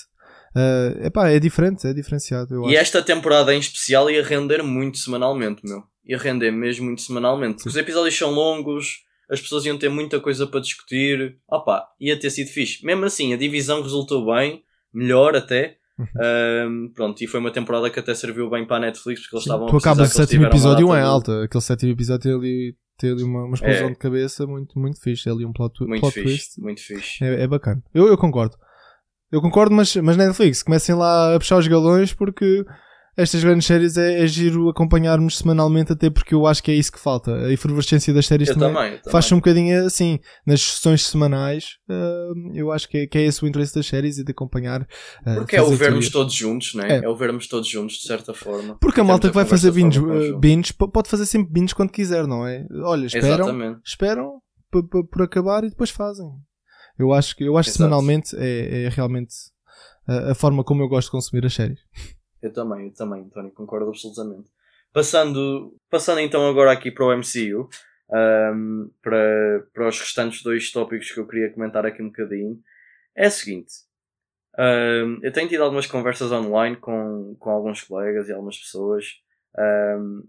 Uh, epá, é diferente, é diferenciado. e acho. esta temporada em especial ia render muito semanalmente, meu. Ia render mesmo muito semanalmente. Porque os episódios são longos, as pessoas iam ter muita coisa para discutir. Opá, ia ter sido fixe. Mesmo assim, a divisão resultou bem, melhor até. Um, pronto, e foi uma temporada que até serviu bem para a Netflix porque eles estavam Tu acabas o sétimo episódio é alta. Aquele sétimo episódio tem ali, tem ali uma, uma explosão é. de cabeça muito, muito fixe. ali um plot, muito plot fixe, twist. Muito fixe. É, é bacana. Eu, eu concordo. Eu concordo, mas, mas Netflix, comecem lá a puxar os galões porque estas grandes séries é, é giro acompanharmos semanalmente, até porque eu acho que é isso que falta. A efervescência das séries eu também, também faz um bocadinho assim, nas sessões semanais. Uh, eu acho que é, que é esse o interesse das séries e de acompanhar. Uh, porque é o vermos todos juntos, né? É. é o vermos todos juntos, de certa forma. Porque a malta que vai fazer binge, uh, binge, pode fazer sempre binge quando quiser, não é? Olha, esperam, Exatamente. esperam por acabar e depois fazem. Eu acho que eu acho que semanalmente é, é realmente a, a, forma como eu gosto de consumir as séries. Eu também, eu também, António, concordo absolutamente. Passando, passando então agora aqui para o MCU, um, para, para os restantes dois tópicos que eu queria comentar aqui um bocadinho, é o seguinte. Um, eu tenho tido algumas conversas online com, com alguns colegas e algumas pessoas um,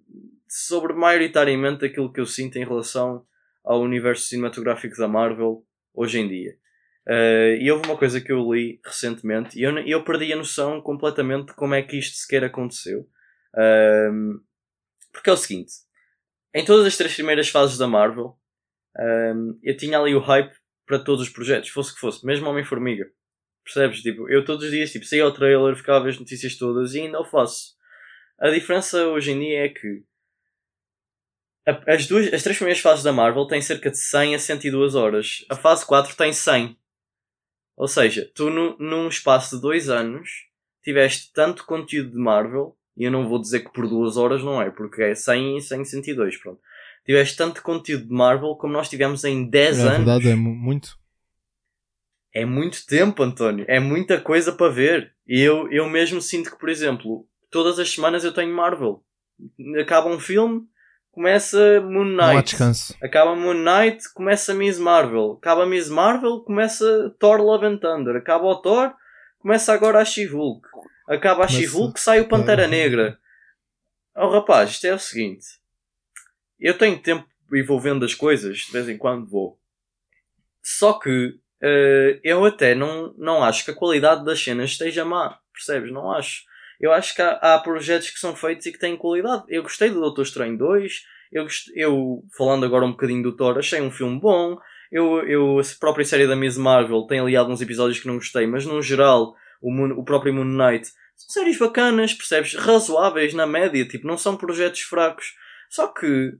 sobre maioritariamente aquilo que eu sinto em relação ao universo cinematográfico da Marvel hoje em dia. Uh, e houve uma coisa que eu li recentemente e eu, eu perdi a noção completamente de como é que isto sequer aconteceu. Porque é o seguinte: em todas as três primeiras fases da Marvel, eu tinha ali o hype para todos os projetos, fosse que fosse, mesmo Homem-Formiga. Percebes? Tipo, eu todos os dias tipo, saía ao trailer, ficava a ver as notícias todas e ainda o faço. A diferença hoje em dia é que as, duas, as três primeiras fases da Marvel têm cerca de 100 a 102 horas. A fase 4 tem 100. Ou seja, tu no, num espaço de dois anos tiveste tanto conteúdo de Marvel, e eu não vou dizer que por duas horas não é, porque é 100 e 100 102, pronto. Tiveste tanto conteúdo de Marvel como nós tivemos em 10 é, anos. É verdade, é muito. É muito tempo, António. É muita coisa para ver. E eu, eu mesmo sinto que, por exemplo, todas as semanas eu tenho Marvel. Acaba um filme, começa Moon Knight. Não há descanso. Acaba Moon Knight, começa Miss Marvel. Acaba Miss Marvel, começa Thor Love and Thunder. Acaba o Thor, começa agora a She-Hulk. Acaba a She-Hulk, sai o Pantera Negra. Oh rapaz, isto é o seguinte. Eu tenho tempo e vou vendo as coisas, de vez em quando vou. Só que uh, eu até não, não acho que a qualidade das cenas esteja má. Percebes? Não acho eu acho que há, há, projetos que são feitos e que têm qualidade. Eu gostei do Doutor Estranho 2, eu, eu falando agora um bocadinho do Thor, achei um filme bom. Eu, eu, a própria série da Miss Marvel tem ali alguns episódios que não gostei, mas no geral, o, Moon, o próprio Moon Knight são séries bacanas, percebes? Razoáveis na média, tipo, não são projetos fracos. Só que,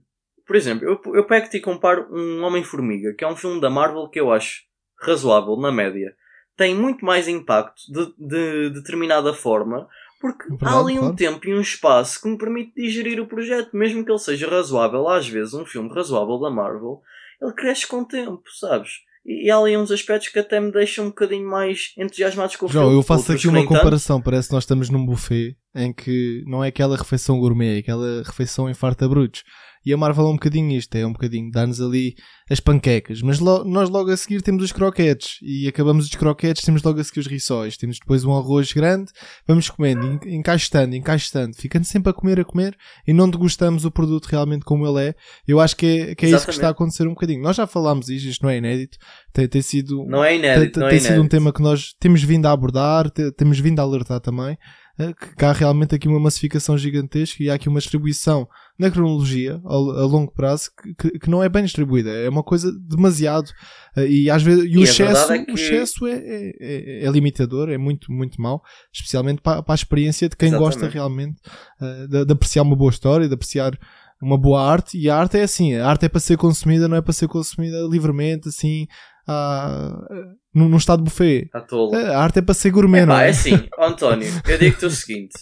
por exemplo, eu, eu pego-te e comparo um Homem-Formiga, que é um filme da Marvel que eu acho razoável na média. Tem muito mais impacto de, de determinada forma porque é verdade, há ali um claro. tempo e um espaço que me permite digerir o projeto, mesmo que ele seja razoável. Às vezes, um filme razoável da Marvel, ele cresce com o tempo, sabes? E, há ali uns aspectos que até me deixam um bocadinho mais entusiasmados com o João, filme. eu faço aqui uma comparação. Parece que nós estamos num buffet em que não é aquela refeição gourmet, é aquela refeição em farta brutos. E a Marvel é um bocadinho isto, é um bocadinho dar-nos ali as panquecas. Mas lo nós logo a seguir temos os croquetes. E acabamos os croquetes, temos logo a seguir os rissóis. Temos depois um arroz grande, vamos comendo, encaixando, encaixando, ficando sempre a comer, a comer, e não degustamos o produto realmente como ele é. Eu acho que é, que é isso que está a acontecer um bocadinho. Nós já falámos isto, isto não é inédito. Tem, tem sido, não é inédito, tem, é tem é sido um tema que nós temos vindo a abordar, temos vindo a alertar também. Eh, que há realmente aqui uma massificação gigantesca e há aqui uma distribuição na cronologia a, a longo prazo que, que, não é bem distribuída, é uma coisa demasiado eh, e às vezes e, o, excesso, é que... o excesso é, é, é, é, limitador, é muito, muito mau, especialmente para, para a experiência de quem Exatamente. gosta realmente uh, de, de apreciar uma boa história, de apreciar uma boa arte e a arte é assim, a arte é para ser consumida, não é para ser consumida livremente, assim, ah, num, num estado buffet. A arte é para ser gourmet, é, não é? É assim, António, eu digo-te o seguinte.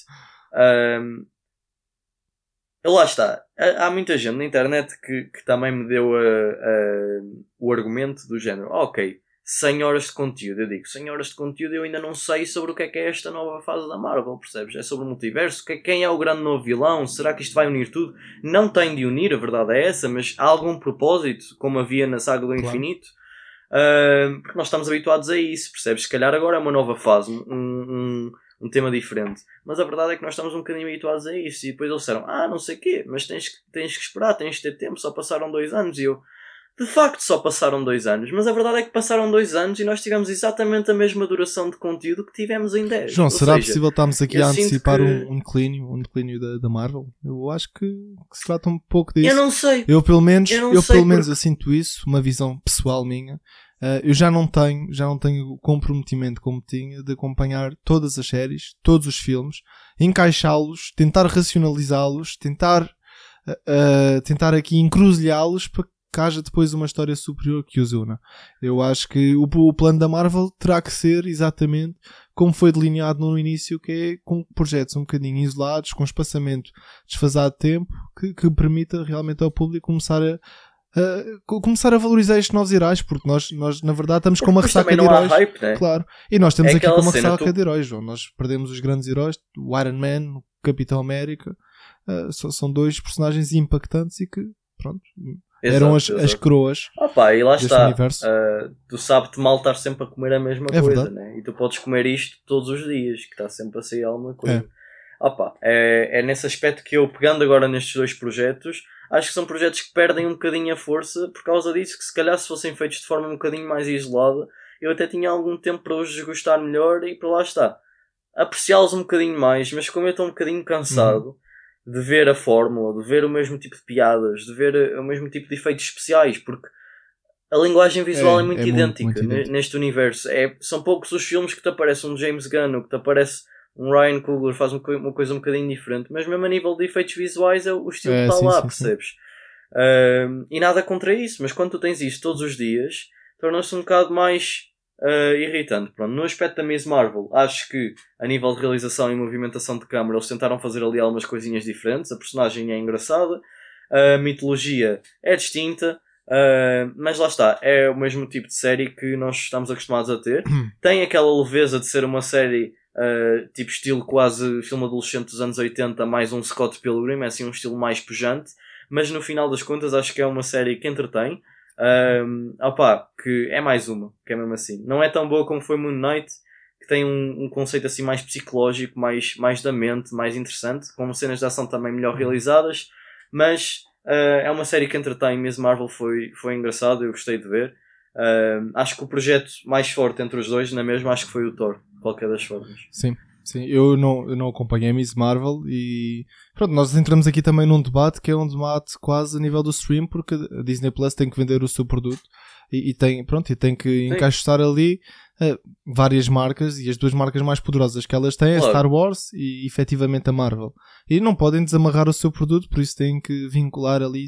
Um, lá está. Há muita gente na internet que, que também me deu a, a, o argumento do género. ok, 100 horas de conteúdo. Eu digo, 100 horas de conteúdo eu ainda não sei sobre o que é que é esta nova fase da Marvel, percebes? É sobre o multiverso. Quem é o grande novo vilão? Será que isto vai unir tudo? Não tem de unir, a verdade é essa, mas há algum propósito, como havia na saga do claro. infinito? Porque nós estamos habituados a isso, percebes? Se calhar agora é uma nova fase, um, um, um, tema diferente. Mas a verdade é que nós estamos um bocadinho habituados a isso. E depois eles disseram, ah, não sei o quê, mas tens, tens que esperar, tens que ter tempo, só passaram dois anos. E eu, de facto, só passaram dois anos. Mas a verdade é que passaram dois anos e nós tivemos exatamente a mesma duração de conteúdo que tivemos em 10. João, Ou será seja, possível estarmos aqui a antecipar que... um, um declínio, um declínio da, da Marvel? Eu acho que, que, se trata um pouco disso. Eu não sei. Eu pelo menos, eu, eu pelo menos eu sinto isso, uma visão pessoal minha. Uh, eu já não tenho, já não tenho o comprometimento como tinha de acompanhar todas as séries, todos os filmes, encaixá-los, tentar racionalizá-los, tentar, uh, tentar aqui encruzilhá-los para que haja depois uma história superior que os una. Eu acho que o, o, plano da Marvel terá que ser exatamente como foi delineado no início, que é com projetos um bocadinho isolados, com espaçamento desfasado de tempo, que, que permita realmente ao público começar a, uh, começar a valorizar estes novos heróis, porque nós, nós na verdade estamos com uma ressaca de heróis. Hype, né? Claro. E nós temos é aqui com uma ressaca tu... de heróis, João. Nós perdemos os grandes heróis, o Iron Man, o Capitão América. Uh, são dois personagens impactantes e que, pronto, Exato, eram as, as croas. Opa, e lá está. Uh, tu sabes-te mal estar sempre a comer a mesma é coisa, né? E tu podes comer isto todos os dias, que está sempre a sair alguma coisa. É. Opa, é, é nesse aspecto que eu, pegando agora nestes dois projetos, acho que são projetos que perdem um bocadinho a força por causa disso, que se calhar se fossem feitos de forma um bocadinho mais isolada, eu até tinha algum tempo para os desgostar melhor e para lá está. Apreciá-los um bocadinho mais, mas como eu estou um bocadinho cansado uhum. De ver a fórmula, de ver o mesmo tipo de piadas, de ver eh, o mesmo tipo de efeitos especiais, porque a linguagem visual é, é muito, é idêntica muito, muito idêntico. neste universo. É, são poucos os filmes que te aparecem um James Gunn, ou que te aparece um Ryan Coogler faz uma coisa um bocadinho diferente, mas mesmo a nível de efeitos visuais é o estilo é, está sim, lá, sim, percebes? Uh, e nada contra isso, mas quando tu tens isso todos os dias, torna-se um bocado mais uh, irritante. Pronto, no aspecto da Miss Marvel, acho que a nível de realização e movimentação de câmera, eles tentaram fazer ali algumas coisinhas diferentes. A personagem é engraçada, a mitologia é distinta. Uh, mas lá está, é o mesmo tipo de série que nós estamos acostumados a ter. Tem aquela leveza de ser uma série uh, tipo estilo quase filme adolescente dos anos 80, mais um Scott Pilgrim, é assim um estilo mais pujante. Mas no final das contas, acho que é uma série que entretém. Um, opa, que é mais uma, que é mesmo assim. Não é tão boa como foi Moon Knight, que tem um, um conceito assim mais psicológico, mais, mais da mente, mais interessante, com cenas de ação também melhor realizadas, mas uh, é uma série que entretém, mesmo Marvel foi, foi engraçado, eu gostei de ver. Uh, acho que o projeto mais forte entre os dois, na mesma, acho que foi o Thor, qualquer das formas. Sim. Sim, eu não, eu não acompanhei a Miss Marvel e pronto, nós entramos aqui também num debate que é um debate quase a nível do stream porque a Disney Plus tem que vender o seu produto e, e tem, pronto, e tem que Sim. encaixar ali uh, várias marcas e as duas marcas mais poderosas que elas têm é Star Wars e efetivamente a Marvel. E não podem desamarrar o seu produto, por isso têm que vincular ali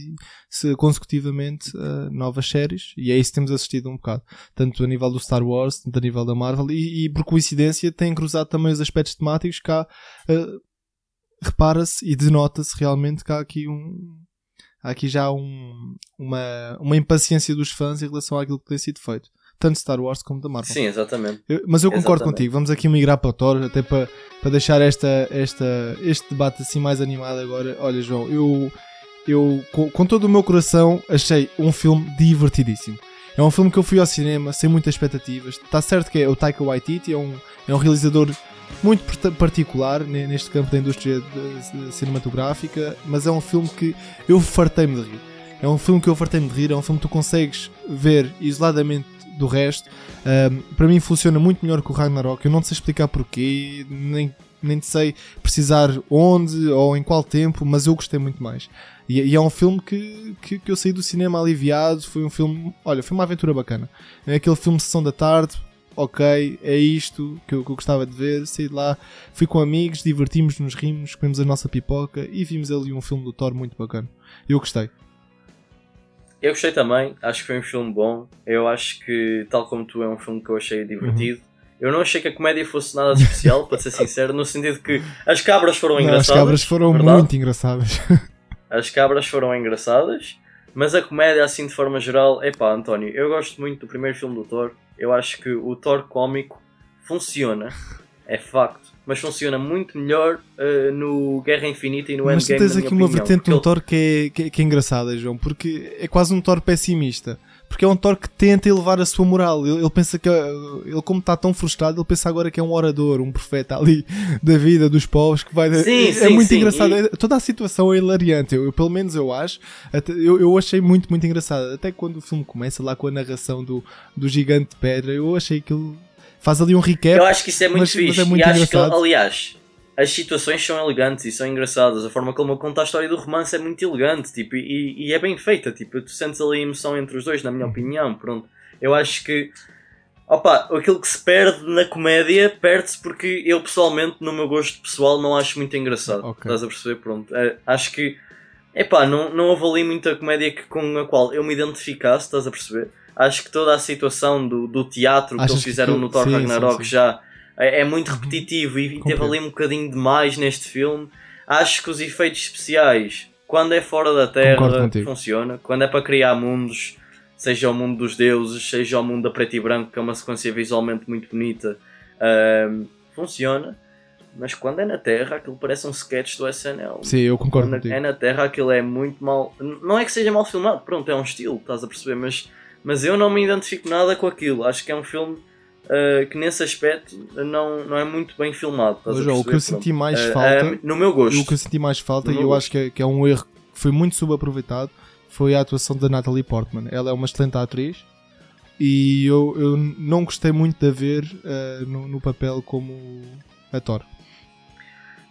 se, consecutivamente uh, novas séries e é isso que temos assistido um bocado, tanto a nível do Star Wars, tanto a nível da Marvel e, e por coincidência têm cruzado também os aspectos temáticos que há. Uh, repara-se e denota-se realmente que há aqui um, há aqui já um, uma, uma impaciência dos fãs em relação àquilo que tem sido feito. Tanto Star Wars como da Marvel. Sim, exatamente. Eu, mas eu concordo exatamente. contigo. Vamos aqui migrar para o Thor, até para, para deixar esta, esta, este debate assim mais animado agora. Olha, João, eu, eu com, com todo o meu coração achei um filme divertidíssimo. É um filme que eu fui ao cinema sem muitas expectativas. Está certo que é o Taika Waititi, é um, é um realizador muito particular neste campo da indústria cinematográfica, mas é um filme que eu fartei-me de rir. É um filme que eu fartei-me de rir, é um filme que tu consegues ver isoladamente do resto. Para mim funciona muito melhor que o Ragnarok. Eu não sei explicar porquê, nem, nem sei precisar onde ou em qual tempo, mas eu gostei muito mais. E, e é um filme que, que, que, eu saí do cinema aliviado. Foi um filme, olha, foi uma aventura bacana. É aquele filme Sessão da Tarde, ok, é isto que eu, que eu, gostava de ver. Saí de lá, fui com amigos, divertimos-nos, rimos, comemos a nossa pipoca e vimos ali um filme do Thor muito bacana. Eu gostei. Eu gostei também, acho que foi um filme bom. Eu acho que, tal como tu, é um filme que eu achei divertido. Uhum. Eu não achei que a comédia fosse nada especial, para ser sincero, no sentido que as cabras foram não, engraçadas. As cabras foram verdade? muito engraçadas. As cabras foram engraçadas, mas a comédia, assim de forma geral, epá, António, eu gosto muito do primeiro filme do Thor. Eu acho que o Thor cómico funciona, é facto, mas funciona muito melhor uh, no Guerra Infinita e no mas Endgame. Mas tens aqui uma vertente no ele... Thor que é, que, é, que é engraçada, João, porque é quase um Thor pessimista porque é um Thor que tenta elevar a sua moral. Ele, ele pensa que, ele como está tão frustrado, ele pensa agora que é um orador, um profeta ali da vida dos povos que vai. Sim, é, sim, é muito sim. engraçado. E... Toda a situação é hilariante. Eu, eu, pelo menos eu acho. Até, eu, eu achei muito, muito engraçado. Até quando o filme começa lá com a narração do, do gigante de pedra, eu achei que ele faz ali um recap. Eu acho que isso é muito mas, fixe. Mas é muito e acho que, aliás as situações são elegantes e são engraçadas. A forma como ele conta a história do romance é muito elegante tipo, e, e é bem feita. Tipo, tu sentes ali a emoção entre os dois, na minha opinião. Pronto. Eu acho que opa, aquilo que se perde na comédia perde-se porque eu pessoalmente, no meu gosto pessoal, não acho muito engraçado. Okay. Estás a perceber? Pronto. É, acho que epá, não, não houve ali muita comédia que, com a qual eu me identificasse, estás a perceber? Acho que toda a situação do, do teatro Achas que eles fizeram que... no Thor sim, Ragnarok sim, sim. já é, é muito repetitivo e teve ali um bocadinho demais neste filme. Acho que os efeitos especiais, quando é fora da Terra, funciona. Quando é para criar mundos, seja o mundo dos deuses, seja o mundo da preto e branco, que é uma sequência visualmente muito bonita, um, funciona. Mas quando é na Terra, aquilo parece um sketch do SNL. Sim, eu concordo quando contigo. é na Terra, aquilo é muito mal. Não é que seja mal filmado, pronto, é um estilo, estás a perceber? Mas, mas eu não me identifico nada com aquilo. Acho que é um filme uh, que nesse aspecto não, não é muito bem filmado. Mas, o que eu senti mais uh, falta, uh, no meu gosto, o que eu senti mais falta, e eu gosto. acho que é, que é um erro que foi muito subaproveitado, foi a atuação da Natalie Portman. Ela é uma excelente atriz e eu, eu não gostei muito de a ver uh, no, no, papel como ator.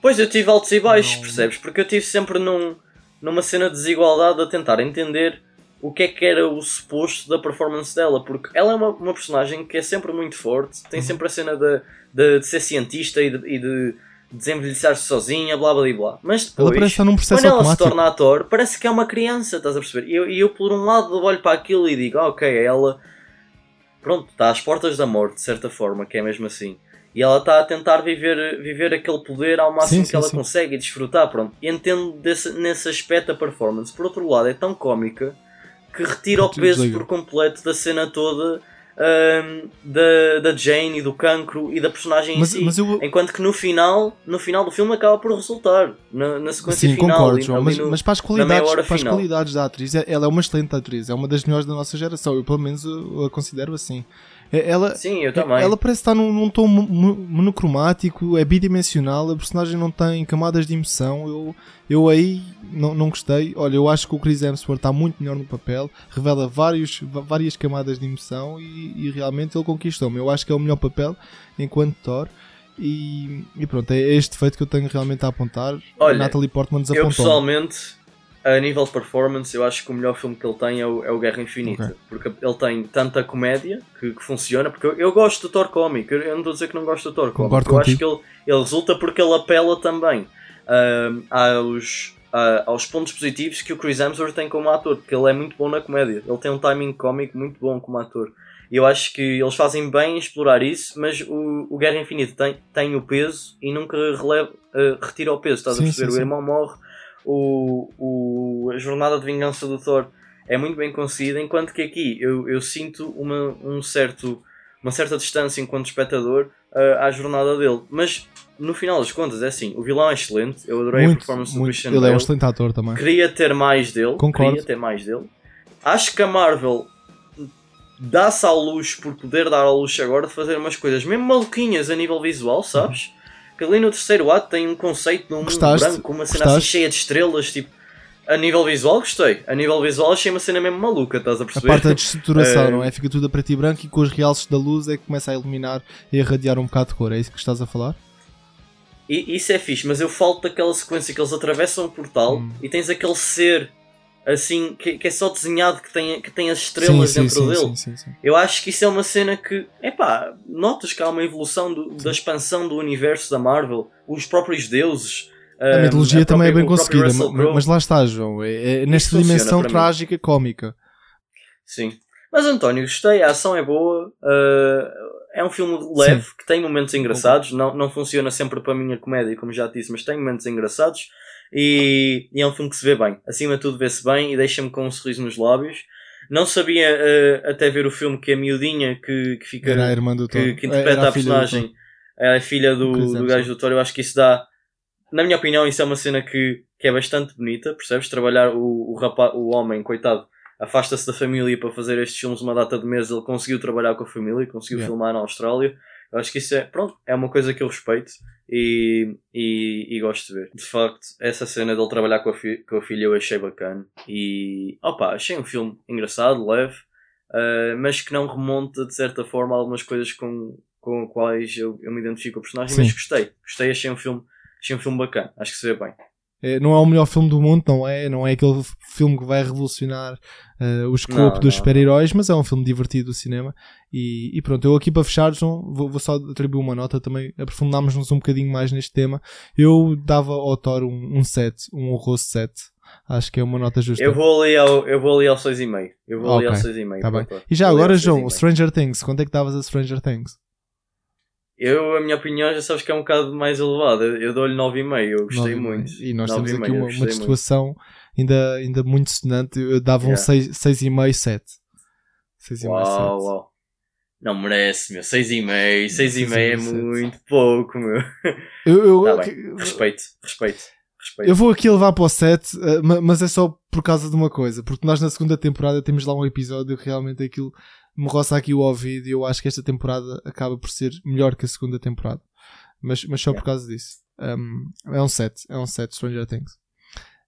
Pois eu tive altos e baixos, não... percebes? Porque eu tive sempre num, numa cena de desigualdade a tentar entender o que é que era o suposto da performance dela, porque ela é uma, uma personagem que é sempre muito forte, tem uhum. sempre a cena de, de, de ser cientista e de, e de, desenvelhecer-se sozinha, blá blá blá. Mas depois, ela num processo quando ela automático. se torna ator, parece que é uma criança, estás a perceber? E eu, eu, por um lado, olho para aquilo e digo, ah, ok, ela. Pronto, está às portas da morte, de certa forma, que é mesmo assim. E ela está a tentar viver, viver aquele poder ao máximo Sim, que sim, ela sim. consegue e desfrutar, pronto. E entendo desse, nesse aspecto a performance. Por outro lado, é tão cómica que retira o peso por completo da cena toda ahm, da, da Jane e do cancro e da personagem Mas, em si. mas eu. Enquanto que no final, no final do filme acaba por resultar. Na, na sequência Sim, final. concordo, João. Mas, no- mas para as qualidades, para as qualidades da atriz, é- ela é uma excelente atriz. É uma das melhores da nossa geração. Eu, pelo menos, eu a considero assim. É- Ela, Sim, eu também. Ela parece estar num, num tom mo- mo- monocromático, é bidimensional, a personagem não tem camadas de emoção. Eu, eu aí não, não gostei. Olha, eu acho que o Chris Hemsworth está muito melhor no papel, revela vários, várias camadas de emoção e, e realmente ele conquistou-me. Eu acho que é o melhor papel enquanto Thor. E, e pronto, é este feito que eu tenho realmente a apontar. Olha, Natalie Portman Eu desapontou. pessoalmente, a nível de performance, eu acho que o melhor filme que ele tem é o, é o Guerra Infinita. Ok. Porque ele tem tanta comédia que, que funciona. Porque eu, eu gosto do Thor cómico, eu, não estou a dizer que não gosto do Thor cómico. Eu acho que ele, ele resulta porque ele apela também ahm, aos, a- aos pontos positivos que o Chris Hemsworth tem como ator. Porque ele é muito bom na comédia. Ele tem um timing cómico muito bom como ator. E eu acho que eles fazem bem em explorar isso, mas o, o Guerra Infinita tem, tem o peso e nunca releva, eh, retira o peso. Estás Sim, a perceber? sim, o sim. irmão morre, o, o, a jornada de vingança do Thor é muito bem conseguida, enquanto que aqui eu, eu sinto uma, um certo, uma certa distância enquanto espectador eh, à jornada dele. Mas no final das contas é assim, o vilão é excelente, eu adorei a Muito, performance do muito. Christian Ele é um Bale. excelente ator também. Queria ter mais dele. Concordo. Queria ter mais dele. Acho que a Marvel dá-se ao luxo por poder dar ao luxo agora de fazer umas coisas mesmo maluquinhas a nível visual, sabes? Que ali no terceiro ato tem um conceito de um mundo Gostaste? branco, uma cena assim Gostaste? cheia de estrelas, tipo. A nível visual gostei. A nível visual achei uma cena mesmo maluca, estás a A perceber? parte da destruturação, Eh, não é? Fica tudo a preto e branco e com os realces da luz é que começa a iluminar e a irradiar um bocado de cor. É isso que estás a falar? E isso é fixe, mas eu falo daquela sequência que eles atravessam o portal Hum. e tens aquele ser assim que, que é só desenhado que tem, que tem as estrelas sim, dentro sim, dele. Sim. Eu acho que isso é uma cena que, epá, notas que há uma evolução do- da expansão do universo da Marvel, os próprios deuses. A hum, mitologia a também é própria- bem o próprio conseguida, mas lá está, João. É, é nesta dimensão trágica, cómica. Sim. Mas António, gostei, a ação é boa, uh, é um filme leve, que tem momentos engraçados, não, não funciona sempre para a minha comédia, como já disse, mas tem momentos engraçados e, e é um filme que se vê bem. Acima de tudo vê-se bem e deixa-me com um sorriso nos lábios. Não sabia uh, até ver o filme que a miudinha que, que fica Era a irmã do que, que interpreta a, do personagem, é a filha do, Do gajo do Thor, eu acho que isso dá, na minha opinião, isso é uma cena que, que é bastante bonita, percebes? Trabalhar o, o, rapaz, o homem, coitado, afasta-se da família para fazer estes filmes uma data de meses, ele conseguiu trabalhar com a família, conseguiu Yeah. filmar na Austrália. Eu acho que isso é, pronto, é uma coisa que eu respeito e, e, e gosto de ver. De facto, essa cena dele trabalhar com a, com a filha eu achei bacana e, opa, achei um filme engraçado, leve, Uh, mas que não remonta de certa forma a algumas coisas com, com quais eu, eu me identifico com o personagem, Sim. mas gostei, gostei, achei um filme, achei um filme bacana, acho que se vê bem. É, não é o melhor filme do mundo, não é? Não é aquele filme que vai revolucionar eh, o escopo Não, dos super-heróis, mas é um filme divertido do cinema. E, e pronto, eu aqui para fechar, João, vou, vou só atribuir uma nota também, aprofundámos-nos um bocadinho mais neste tema. Eu dava ao Thor um, um 7, um honroso 7. Acho que é uma nota justa. Eu vou ali ao, eu vou ali ao 6,5. Eu vou ali ao Ok, 6,5. Tá bem. E já agora, João, 6,5. Stranger Things, quanto é que davas a Stranger Things? Eu, a minha opinião, já sabes que é um bocado mais elevada. Eu, eu dou-lhe 9,5. Eu gostei Nove e meio. muito. E nós 9,5, temos aqui eu uma, uma situação ainda, ainda muito sonante. Eu dava um Yeah. 6,5, 7. 6,5, Uau, 7. uau. Não merece, meu. 6,5. 6,5 é 6,5, muito pouco, meu. Eu, eu, Tá bem. Respeito, respeito, respeito. eu vou aqui levar para o 7, eh, ma- mas é só por causa de uma coisa. Porque nós na segunda temporada temos lá um episódio que realmente aquilo me roça aqui o ouvido e eu acho que esta temporada acaba por ser melhor que a segunda temporada. Mas, mas só por Yeah. causa disso. Um, é um 7, é um 7 Stranger Things.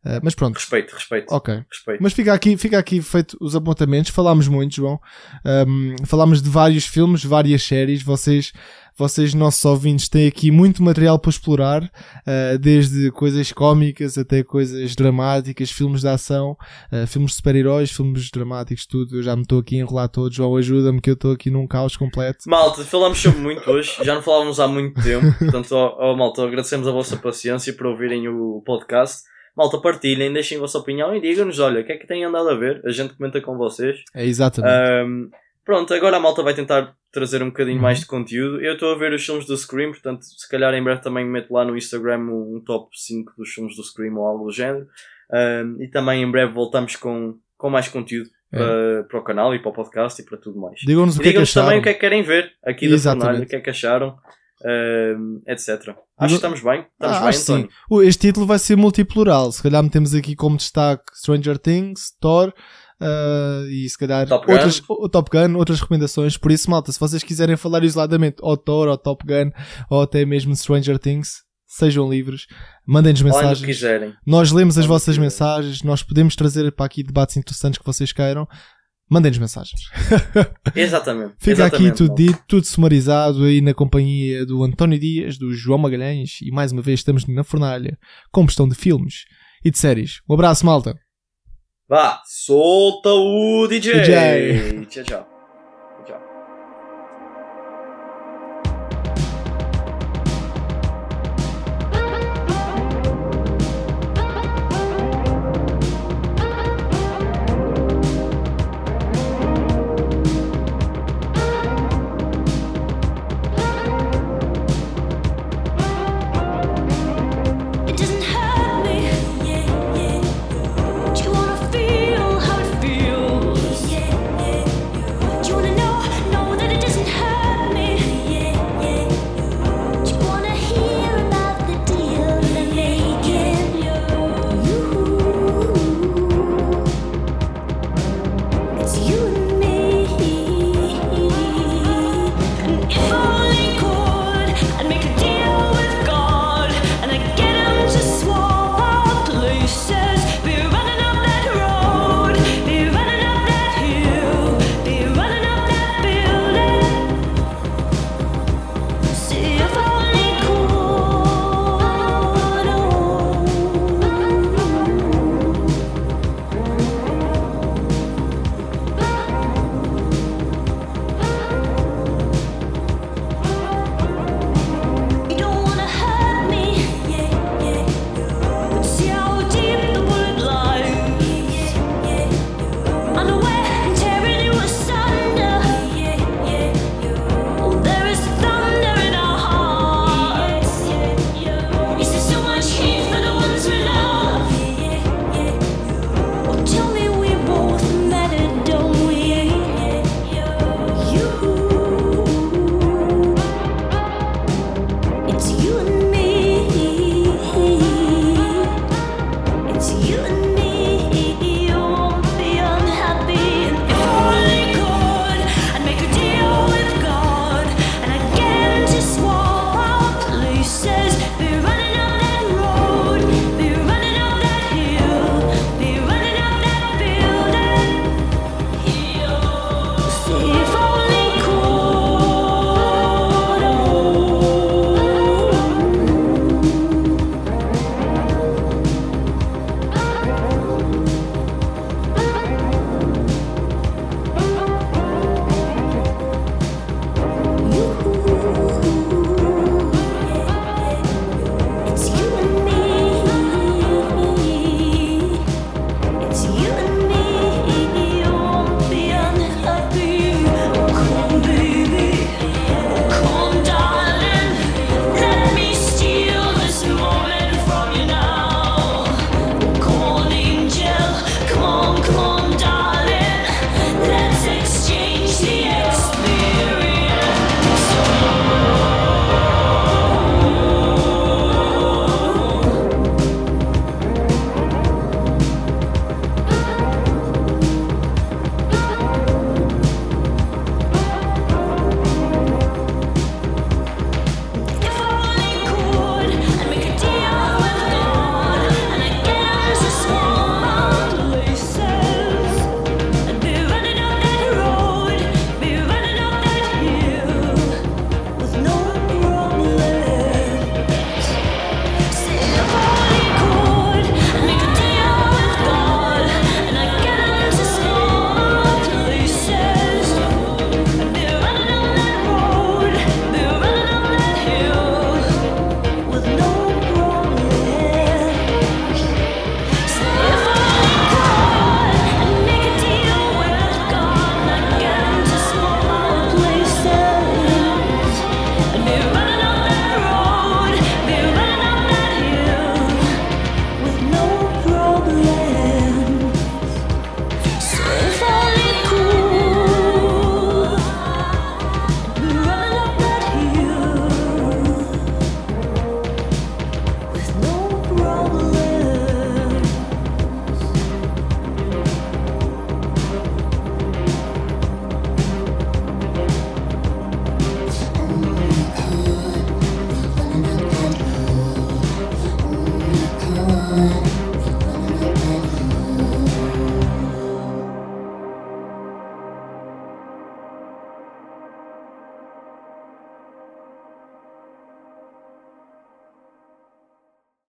Uh, mas pronto. Respeito, respeito. Ok. Respeito. Mas fica aqui, fica aqui feito os apontamentos. Falámos muito, João. Um, falámos de vários filmes, várias séries. Vocês, vocês, nossos ouvintes, têm aqui muito material para explorar, uh, desde coisas cómicas até coisas dramáticas, filmes de ação, uh, filmes de super-heróis, filmes dramáticos, tudo. Eu já me estou aqui a enrolar todo. João, ajuda-me que eu estou aqui num caos completo. Malta, falamos sobre muito hoje. Já não falávamos há muito tempo. Portanto, ó, ó, malta, agradecemos a vossa paciência por ouvirem o podcast. Malta, partilhem, deixem a vossa opinião e digam-nos, olha, o que é que têm andado a ver? A gente comenta com vocês. É exatamente. Um, pronto, agora a malta vai tentar trazer um bocadinho uhum. mais de conteúdo. Eu estou a ver os filmes do Scream, portanto, se calhar em breve também meto lá no Instagram um top 5 dos filmes do Scream ou algo do género. Um, e também em breve voltamos com, com mais conteúdo. É. Para, para, o canal e para o podcast e para tudo mais. Digam-nos digam é também o que é que querem ver aqui da Fornalha, o que é que acharam uh, etc. Acho que estamos bem. Estamos ah, bem, Sim. Este título vai ser multiplural. Se calhar metemos aqui como destaque Stranger Things, Thor. Uh, e se calhar Top outras, Gun. Top Gun, outras recomendações. Por isso, malta, se vocês quiserem falar isoladamente ou Thor, ou Top Gun, ou até mesmo Stranger Things, sejam livres, mandem-nos mensagens. Nós lemos as vossas mensagens, nós podemos trazer para aqui debates interessantes que vocês queiram mandem-nos mensagens. Exatamente. Fica Exatamente, aqui tudo dito, tudo sumarizado aí na companhia do António Dias, do João Magalhães e mais uma vez estamos na fornalha com questão de filmes e de séries. Um abraço, malta. Vá, solta o DJ. DJ. Tchau, tchau.